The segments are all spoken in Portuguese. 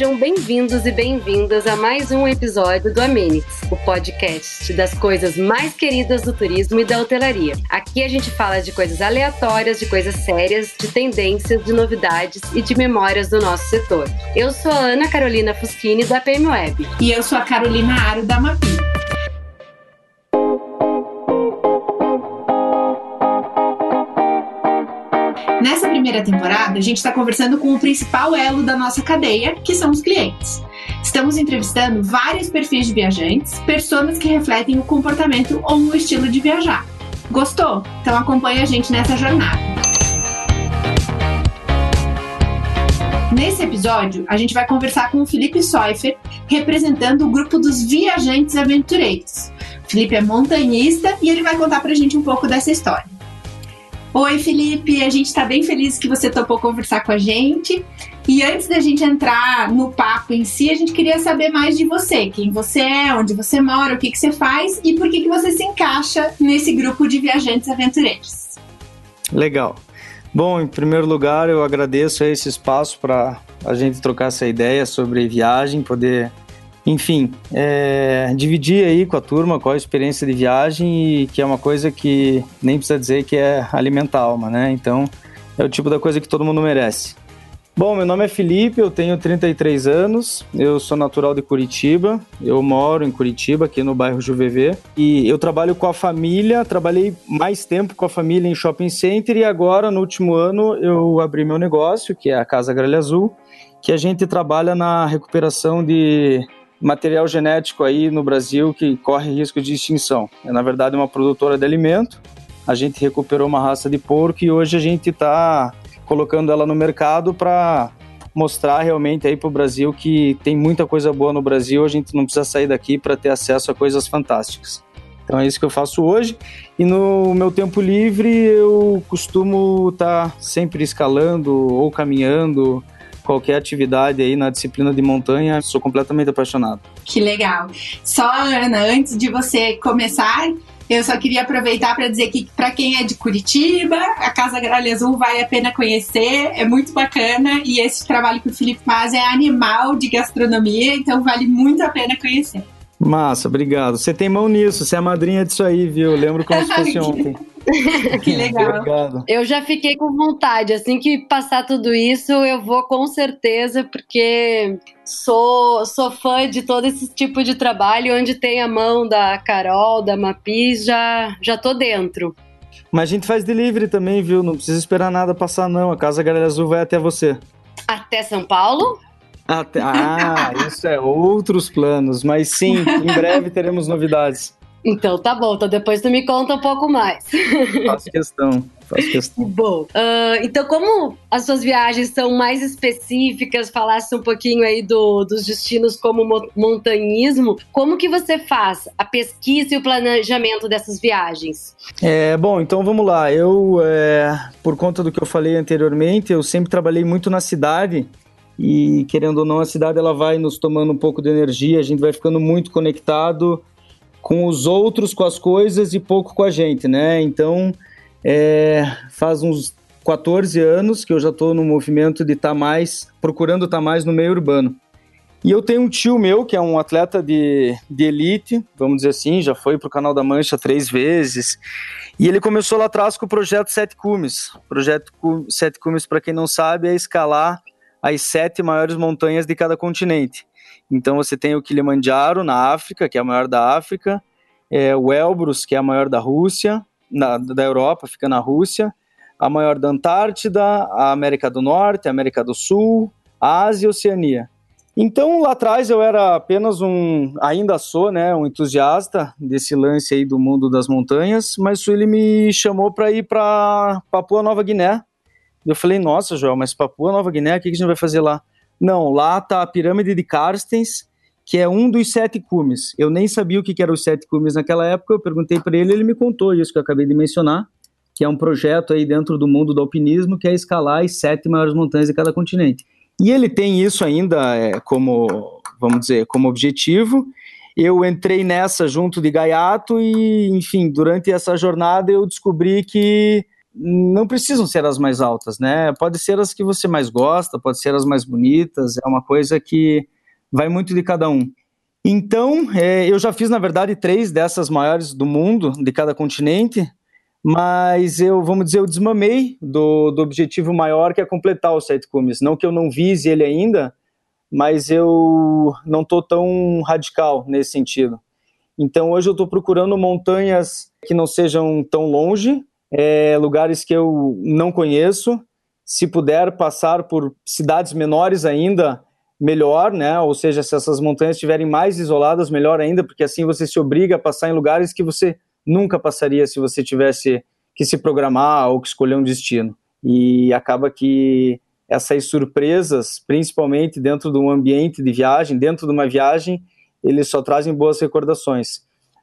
Sejam bem-vindos e bem-vindas a mais um episódio do Amenities, o podcast das coisas mais queridas do turismo e da hotelaria. Aqui a gente fala de coisas aleatórias, de coisas sérias, de tendências, de novidades e de memórias do nosso setor. Eu sou a Ana Carolina Fuschini, da PM Web. E eu sou a Carolina Aro, da Mapi. Nessa primeira temporada, a gente está conversando com o principal elo da nossa cadeia, que são os clientes. Estamos entrevistando vários perfis de viajantes, pessoas que refletem o comportamento ou o estilo de viajar. Gostou? Então acompanhe a gente nessa jornada. Nesse episódio, a gente vai conversar com o Felipe Soifer, representando o grupo dos viajantes aventureiros. O Felipe é montanhista e ele vai contar pra gente um pouco dessa história. Oi, Felipe, a gente está bem feliz que você topou conversar com a gente. E antes da gente entrar no papo em si, a gente queria saber mais de você, quem você é, onde você mora, o que, que você faz e por que, que você se encaixa nesse grupo de viajantes aventureiros. Legal. Bom, em primeiro lugar, eu agradeço esse espaço para a gente trocar essa ideia sobre viagem, poder enfim, é, dividir aí com a turma qual a experiência de viagem e que é uma coisa que nem precisa dizer que é alimentar a alma, né? Então, é o tipo da coisa que todo mundo merece. Bom, meu nome é Felipe, eu tenho 33 anos, eu sou natural de Curitiba, eu moro em Curitiba, aqui no bairro Juvevê, e eu trabalho com a família, trabalhei mais tempo com a família em shopping center e agora, no último ano, eu abri meu negócio, que é a Casa Gralha Azul, que a gente trabalha na recuperação de material genético aí no Brasil que corre risco de extinção. É, na verdade, uma produtora de alimento. A gente recuperou uma raça de porco e hoje a gente está colocando ela no mercado para mostrar realmente aí para o Brasil que tem muita coisa boa no Brasil. A gente não precisa sair daqui para ter acesso a coisas fantásticas. Então é isso que eu faço hoje. E no meu tempo livre eu costumo estar tá sempre escalando ou caminhando, qualquer atividade aí na disciplina de montanha, sou completamente apaixonado. Que legal. Só, Ana, antes de você começar, eu só queria aproveitar para dizer que para quem é de Curitiba, a Casa Gralha Azul vale a pena conhecer, é muito bacana e esse trabalho que o Felipe faz é animal de gastronomia, então vale muito a pena conhecer. Massa, obrigado. Você tem mão nisso, você é a madrinha disso aí, viu? Lembro como se fosse ontem. que legal. Obrigado. Eu já fiquei com vontade. Assim que passar tudo isso, eu vou com certeza, porque sou, sou fã de todo esse tipo de trabalho, onde tem a mão da Carol, da Mapis, já, já tô dentro. Mas a gente faz delivery também, viu? Não precisa esperar nada passar, não. A Casa Galera Azul vai até você. Até São Paulo? Até, ah, isso é outros planos. Mas sim, em breve teremos novidades. Então tá bom, então depois tu me conta um pouco mais. Faço questão, faço questão. Bom, uh, então como as suas viagens são mais específicas, falasse um pouquinho aí do, dos destinos como montanhismo, como que você faz a pesquisa e o planejamento dessas viagens? É, bom, então vamos lá. Eu, é, por conta do que eu falei anteriormente, eu sempre trabalhei muito na cidade e querendo ou não a cidade ela vai nos tomando um pouco de energia, a gente vai ficando muito conectado com os outros, com as coisas e pouco com a gente, né? Então, é, faz uns 14 anos que eu já estou no movimento de estar tá mais, procurando estar tá mais no meio urbano. E eu tenho um tio meu, que é um atleta de, de elite, vamos dizer assim, já foi para o Canal da Mancha três vezes. E ele começou lá atrás com o projeto Sete Cumes. O projeto Sete Cumes, para quem não sabe, é escalar as sete maiores montanhas de cada continente. Então você tem o Kilimanjaro na África, que é a maior da África, é, o Elbrus, que é a maior da Rússia, na, da Europa, fica na Rússia, a maior da Antártida, a América do Norte, a América do Sul, a Ásia e a Oceania. Então lá atrás eu era apenas um, ainda sou, né, um entusiasta desse lance aí do mundo das montanhas, mas ele me chamou para ir para Papua Nova Guiné. Eu falei, nossa, Joel, mas Papua Nova Guiné, o que a gente vai fazer lá? Não, lá tá a pirâmide de Carstens, que é um dos sete cumes. Eu nem sabia o que eram os sete cumes naquela época, eu perguntei para ele, ele me contou isso que eu acabei de mencionar, que é um projeto aí dentro do mundo do alpinismo, que é escalar as sete maiores montanhas de cada continente. E ele tem isso ainda é, como, vamos dizer, como objetivo. Eu entrei nessa junto de Gaiato e, enfim, durante essa jornada eu descobri que não precisam ser as mais altas, né? Pode ser as que você mais gosta, pode ser as mais bonitas, é uma coisa que vai muito de cada um. Então, é, eu já fiz, na verdade, três dessas maiores do mundo, de cada continente, mas eu, vamos dizer, eu desmamei do, do objetivo maior que é completar o Sete Cumes. Não que eu não vise ele ainda, mas eu não estou tão radical nesse sentido. Então hoje eu estou procurando montanhas que não sejam tão longe, é, lugares que eu não conheço. Se puder passar por cidades menores ainda, melhor, né? Ou seja, se essas montanhas estiverem mais isoladas, melhor ainda, porque assim você se obriga a passar em lugares que você nunca passaria se você tivesse que se programar ou que escolher um destino. E acaba que essas surpresas, principalmente dentro de um ambiente de viagem, dentro de uma viagem, eles só trazem boas recordações.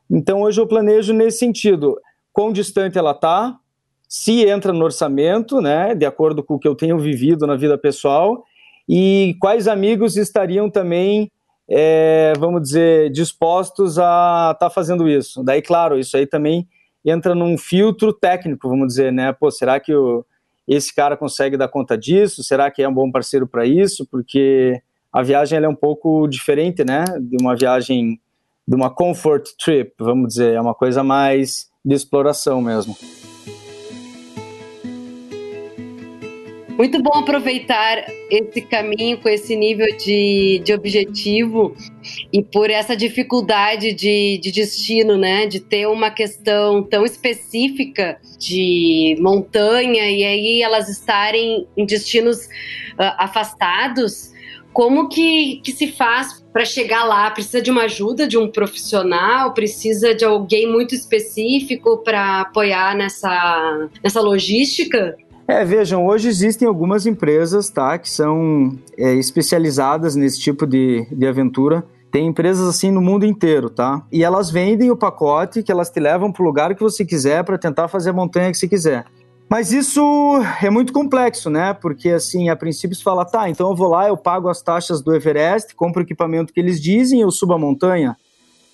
Então hoje eu planejo nesse sentido, quão distante ela está, se entra no orçamento, né, de acordo com o que eu tenho vivido na vida pessoal, e quais amigos estariam também é, vamos dizer, dispostos a estar tá fazendo isso. Daí, claro, isso aí também entra num filtro técnico, vamos dizer, né? Pô, será que o, esse cara consegue dar conta disso? Será que é um bom parceiro para isso? Porque a viagem é um pouco diferente, né? De uma viagem, de uma comfort trip, vamos dizer, é uma coisa mais de exploração mesmo. Muito bom aproveitar esse caminho com esse nível de, de objetivo e por essa dificuldade de, de destino, né? De ter uma questão tão específica de montanha e aí elas estarem em destinos uh, afastados. Como que, que se faz para chegar lá? Precisa de uma ajuda de um profissional? Precisa de alguém muito específico para apoiar nessa, nessa logística? É, vejam, hoje existem algumas empresas, tá, que são é, especializadas nesse tipo de, de aventura. Tem empresas assim no mundo inteiro, tá? E elas vendem o pacote que elas te levam para o lugar que você quiser para tentar fazer a montanha que você quiser. Mas isso é muito complexo, né? Porque, assim, a princípio você fala, tá, então eu vou lá, eu pago as taxas do Everest, compro o equipamento que eles dizem, eu subo a montanha.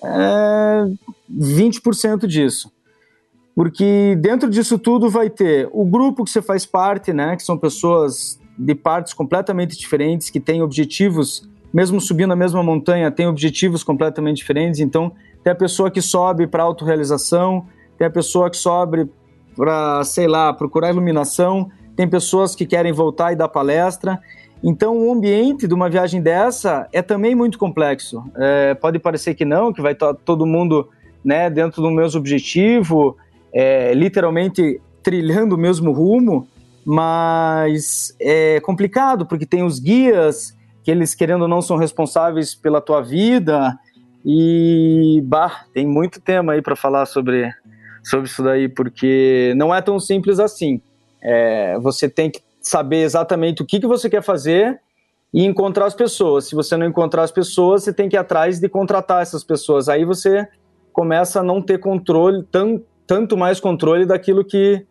É 20% disso porque dentro disso tudo vai ter o grupo que você faz parte, né, que são pessoas de partes completamente diferentes, que têm objetivos, mesmo subindo a mesma montanha, têm objetivos completamente diferentes. Então, tem a pessoa que sobe para autorrealização, tem a pessoa que sobe para, sei lá, procurar iluminação, tem pessoas que querem voltar e dar palestra. Então, o ambiente de uma viagem dessa é também muito complexo. É, pode parecer que não, que vai estar todo mundo né, dentro do mesmo objetivo, é, literalmente trilhando o mesmo rumo, mas é complicado porque tem os guias que eles querendo ou não são responsáveis pela tua vida e bah, tem muito tema aí para falar sobre sobre isso daí porque não é tão simples assim. É, você tem que saber exatamente o que, que você quer fazer e encontrar as pessoas. Se você não encontrar as pessoas, você tem que ir atrás de contratar essas pessoas. Aí você começa a não ter controle tão tanto mais controle daquilo que,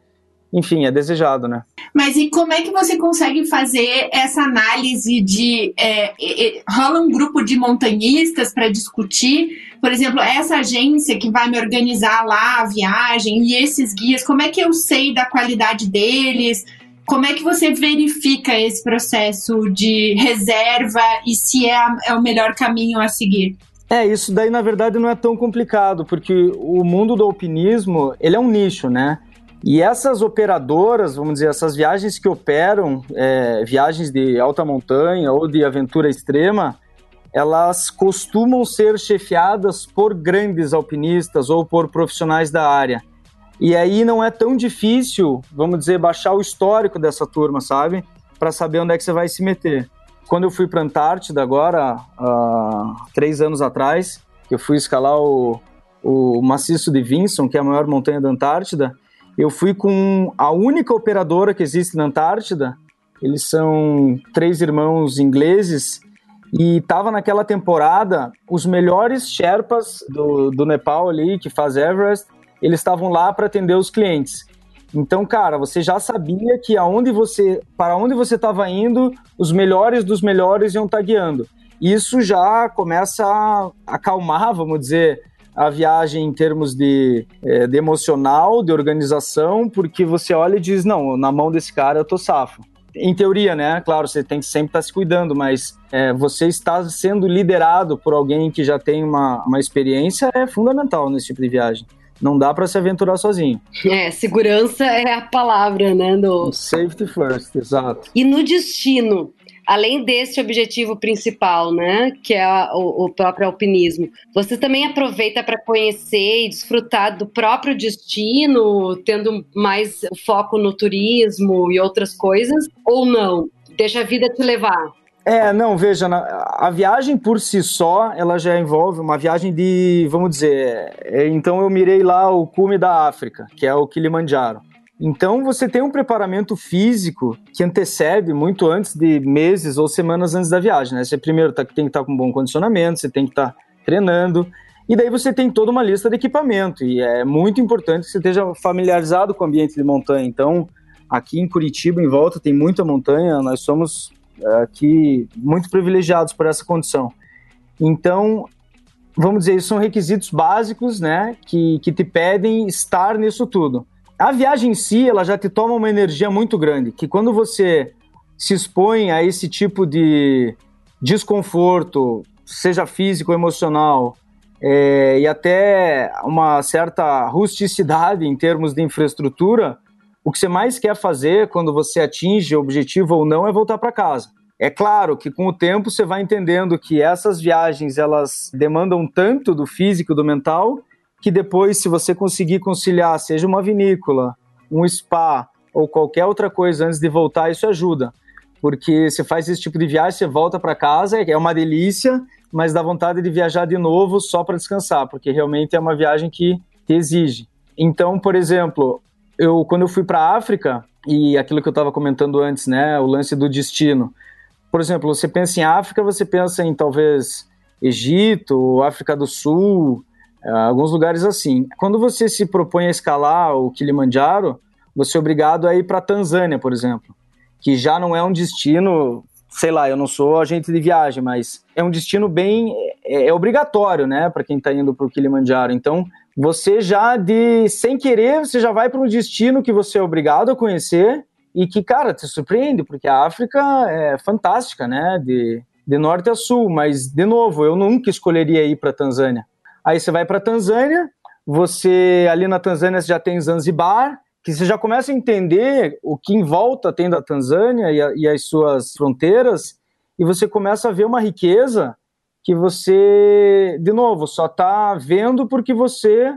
enfim, é desejado, né? Mas e como é que você consegue fazer essa análise de é, é, rola um grupo de montanhistas para discutir, por exemplo, essa agência que vai me organizar lá a viagem e esses guias, como é que eu sei da qualidade deles? Como é que você verifica esse processo de reserva e se é, é o melhor caminho a seguir? É, isso daí na verdade não é tão complicado, porque o mundo do alpinismo, ele é um nicho, né? E essas operadoras, vamos dizer, essas viagens que operam, é, viagens de alta montanha ou de aventura extrema, elas costumam ser chefiadas por grandes alpinistas ou por profissionais da área. E aí não é tão difícil, vamos dizer, baixar o histórico dessa turma, sabe? Para saber onde é que você vai se meter quando eu fui para a Antártida agora, há três anos atrás, eu fui escalar o, o maciço de Vinson, que é a maior montanha da Antártida, eu fui com a única operadora que existe na Antártida. Eles são três irmãos ingleses e tava naquela temporada os melhores Sherpas do, do Nepal ali, que faz Everest, eles estavam lá para atender os clientes. Então, cara, você já sabia que aonde você, para onde você estava indo, os melhores dos melhores iam estar guiando. Isso já começa a acalmar, vamos dizer, a viagem em termos de, é, de emocional, de organização, porque você olha e diz, não, na mão desse cara eu tô safo. Em teoria, né? Claro, você tem que sempre estar tá se cuidando, mas é, você está sendo liderado por alguém que já tem uma, uma experiência é fundamental nesse tipo de viagem. Não dá para se aventurar sozinho. É, segurança é a palavra, né? Do... Safety first, exato. E no destino, além desse objetivo principal, né, que é a, o, o, próprio alpinismo, você também aproveita para conhecer e desfrutar do próprio destino, tendo mais foco no turismo e outras coisas, ou não? Deixa a vida te levar. É, não, veja, a viagem por si só, ela já envolve uma viagem de, vamos dizer, é, então eu mirei lá o cume da África, que é o Kilimanjaro. Então você tem um preparamento físico que antecede muito antes de meses ou semanas antes da viagem, né? Você primeiro tá, tem que estar tá com bom condicionamento, você tem que estar tá treinando, e daí você tem toda uma lista de equipamento, e é muito importante que você esteja familiarizado com o ambiente de montanha. Então, aqui em Curitiba, em volta, tem muita montanha, nós somos é, aqui muito privilegiados por essa condição. Então, vamos dizer, são requisitos básicos, né, que, que te pedem estar nisso tudo. A viagem em si, ela já te toma uma energia muito grande, que quando você se expõe a esse tipo de desconforto, seja físico emocional, é, e até uma certa rusticidade em termos de infraestrutura, o que você mais quer fazer quando você atinge o objetivo ou não é voltar para casa. É claro que com o tempo você vai entendendo que essas viagens elas demandam tanto do físico, do mental, que depois, se você conseguir conciliar, seja uma vinícola, um spa ou qualquer outra coisa antes de voltar, isso ajuda. Porque você faz esse tipo de viagem, você volta para casa, é uma delícia, mas dá vontade de viajar de novo só para descansar, porque realmente é uma viagem que te exige. Então, por exemplo, eu quando eu fui para a África e aquilo que eu estava comentando antes, né, o lance do destino. Por exemplo, você pensa em África, você pensa em talvez Egito, África do Sul, alguns lugares assim. Quando você se propõe a escalar o Kilimanjaro, você é obrigado a ir para Tanzânia, por exemplo, que já não é um destino, sei lá, eu não sou agente de viagem, mas é um destino bem é, é obrigatório, né, para quem está indo para o Kilimanjaro. Então, você já de sem querer, você já vai para um destino que você é obrigado a conhecer e que, cara, te surpreende, porque a África é fantástica, né, de de norte a sul, mas de novo, eu nunca escolheria ir para a Tanzânia Aí você vai para Tanzânia, você ali na Tanzânia já tem Zanzibar, que você já começa a entender o que em volta tem da Tanzânia e, a, e as suas fronteiras, e você começa a ver uma riqueza que você, de novo, só está vendo porque você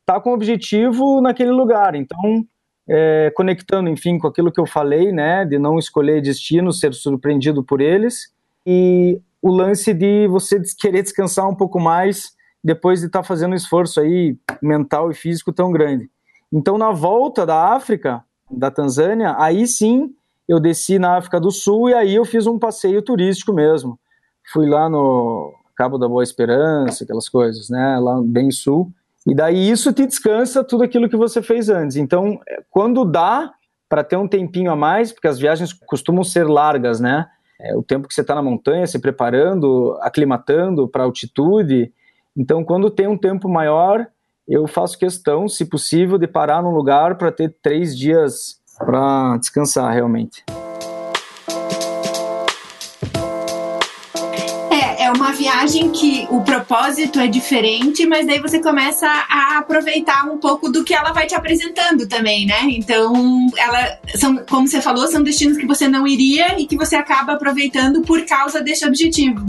está com objetivo naquele lugar. Então, é, conectando, enfim, com aquilo que eu falei, né, de não escolher destino, ser surpreendido por eles, e o lance de você querer descansar um pouco mais depois de estar tá fazendo um esforço aí mental e físico tão grande. Então, na volta da África, da Tanzânia, aí sim eu desci na África do Sul e aí eu fiz um passeio turístico mesmo. Fui lá no Cabo da Boa Esperança, aquelas coisas, né, lá bem sul. E daí isso te descansa tudo aquilo que você fez antes. Então, é, quando dá para ter um tempinho a mais, porque as viagens costumam ser largas, né? É, o tempo que você está na montanha, se preparando, aclimatando para altitude, então, quando tem um tempo maior, eu faço questão, se possível, de parar num lugar para ter três dias para descansar realmente. É, é uma viagem que o propósito é diferente, mas daí você começa a aproveitar um pouco do que ela vai te apresentando também, né? Então, ela são, como você falou, são destinos que você não iria e que você acaba aproveitando por causa desse objetivo.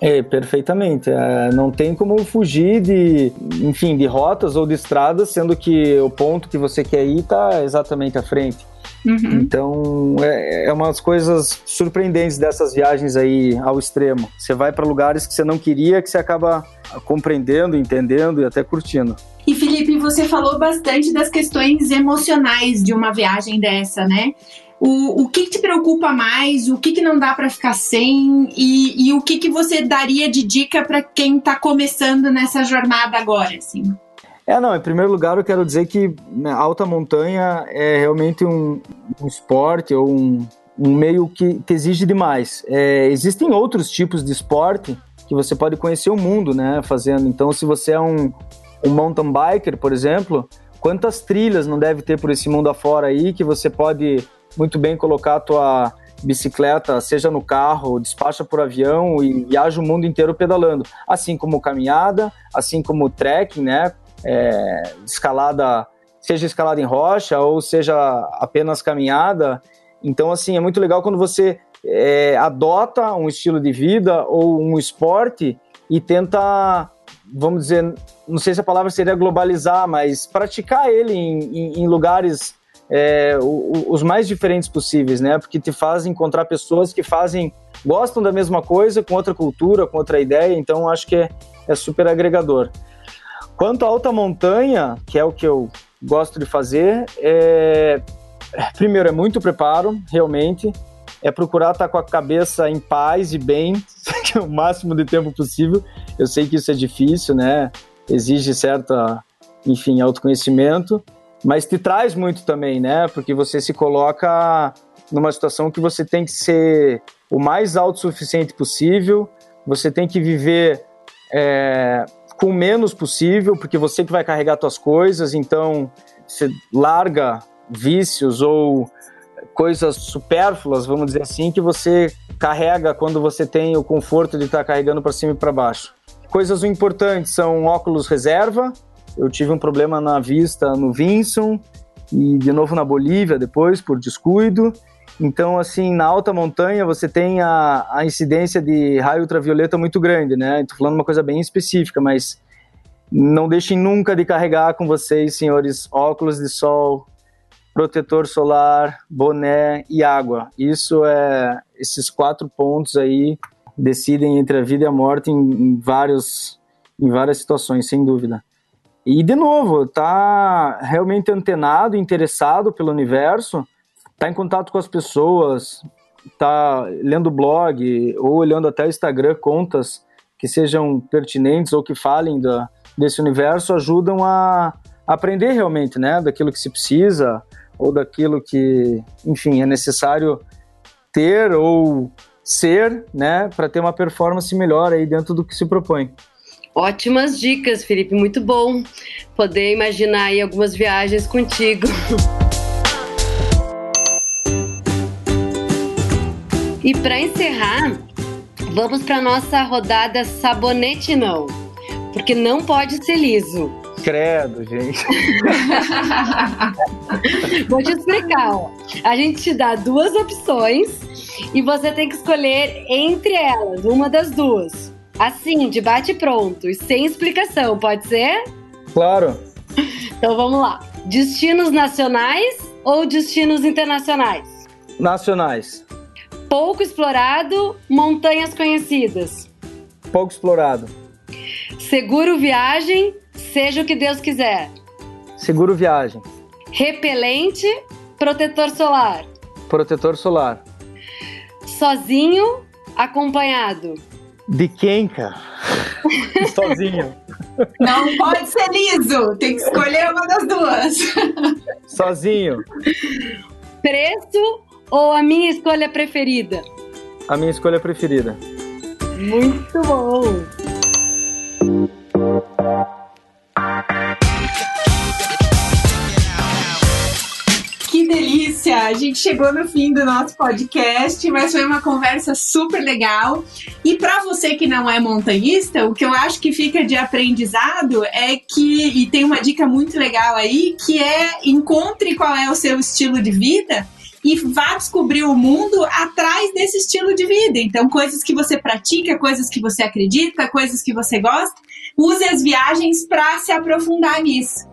É, perfeitamente. É, não tem como fugir de, enfim, de rotas ou de estradas, sendo que o ponto que você quer ir está exatamente à frente. Uhum. Então, é, é umas coisas surpreendentes dessas viagens aí ao extremo. Você vai para lugares que você não queria, que você acaba compreendendo, entendendo e até curtindo. E Felipe, você falou bastante das questões emocionais de uma viagem dessa, né? O, o que, que te preocupa mais, o que, que não dá para ficar sem e, e, o que, que você daria de dica para quem está começando nessa jornada agora, assim? É, não, em primeiro lugar eu quero dizer que né, alta montanha é realmente um, um esporte ou um, um meio que, que exige demais. É, existem outros tipos de esporte que você pode conhecer o mundo, né, fazendo. Então, se você é um, um mountain biker, por exemplo, quantas trilhas não deve ter por esse mundo afora aí que você pode muito bem colocar a tua bicicleta, seja no carro, despacha por avião e viaja o mundo inteiro pedalando. Assim como caminhada, assim como trekking, né? É, escalada, seja escalada em rocha ou seja apenas caminhada. Então, assim, é muito legal quando você é, adota um estilo de vida ou um esporte e tenta, vamos dizer, não sei se a palavra seria globalizar, mas praticar ele em, em, em lugares é, o, os mais diferentes possíveis, né? Porque te faz encontrar pessoas que fazem, gostam da mesma coisa, com outra cultura, com outra ideia, então acho que é, é super agregador. Quanto à alta montanha, que é o que eu gosto de fazer, é, primeiro é muito preparo, realmente, é procurar estar com a cabeça em paz e bem o máximo de tempo possível. Eu sei que isso é difícil, né? Exige certa, enfim, autoconhecimento mas te traz muito também, né? Porque você se coloca numa situação que você tem que ser o mais autossuficiente possível, você tem que viver é, com o menos possível, porque você que vai carregar suas coisas, então você larga vícios ou coisas supérfluas, vamos dizer assim, que você carrega quando você tem o conforto de estar carregando para cima e para baixo. Coisas importantes são óculos reserva, eu tive um problema na vista no Vinson e de novo na Bolívia depois, por descuido. Então, assim, na alta montanha você tem a, a incidência de raio ultravioleta muito grande, né? Estou falando uma coisa bem específica, mas não deixem nunca de carregar com vocês, senhores, óculos de sol, protetor solar, boné e água. Isso é esses quatro pontos aí decidem entre a vida e a morte em, em vários em várias situações, sem dúvida. E, de novo, tá realmente antenado, interessado pelo universo, tá em contato com as pessoas, tá lendo blog ou olhando até o Instagram contas que sejam pertinentes ou que falem da, desse universo ajudam a aprender realmente, né, daquilo que se precisa ou daquilo que, enfim, é necessário ter ou ser, né, para ter uma performance melhor aí dentro do que se propõe. Ótimas dicas, Felipe. Muito bom poder imaginar aí algumas viagens contigo. E para encerrar, vamos para nossa rodada sabonete não, porque não pode ser liso. Credo, gente. Vou te explicar. Ó. A gente te dá duas opções e você tem que escolher entre elas, uma das duas. Assim, de bate pronto e sem explicação, pode ser? Claro. Então vamos lá. Destinos nacionais ou destinos internacionais? Nacionais. Pouco explorado, montanhas conhecidas. Pouco explorado. Seguro viagem, seja o que Deus quiser. Seguro viagem. Repelente, protetor solar. Protetor solar. Sozinho, acompanhado. De quem, cara? Sozinho. Não pode ser liso, tem que escolher uma das duas. Sozinho. Preço ou a minha escolha preferida? A minha escolha preferida. Muito bom. A gente chegou no fim do nosso podcast, mas foi uma conversa super legal. E para você que não é montanhista, o que eu acho que fica de aprendizado é que, e tem uma dica muito legal aí, que é encontre qual é o seu estilo de vida e vá descobrir o mundo atrás desse estilo de vida. Então, coisas que você pratica, coisas que você acredita, coisas que você gosta, use as viagens para se aprofundar nisso.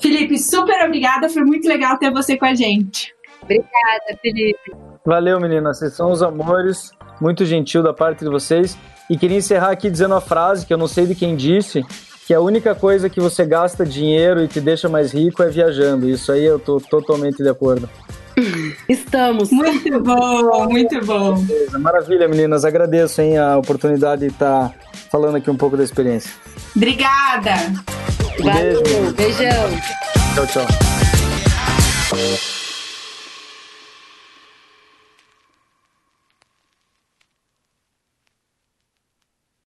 Felipe, super obrigada, foi muito legal ter você com a gente. Obrigada, Felipe. Valeu, meninas, vocês são os amores, muito gentil da parte de vocês. E queria encerrar aqui dizendo a frase que eu não sei de quem disse, que a única coisa que você gasta dinheiro e te deixa mais rico é viajando. Isso aí eu tô totalmente de acordo. Estamos. Muito bom, muito bom. Maravilha, meninas. Agradeço hein, a oportunidade de estar falando aqui um pouco da experiência. Obrigada. Valeu, beijo, beijão. Tchau, tchau.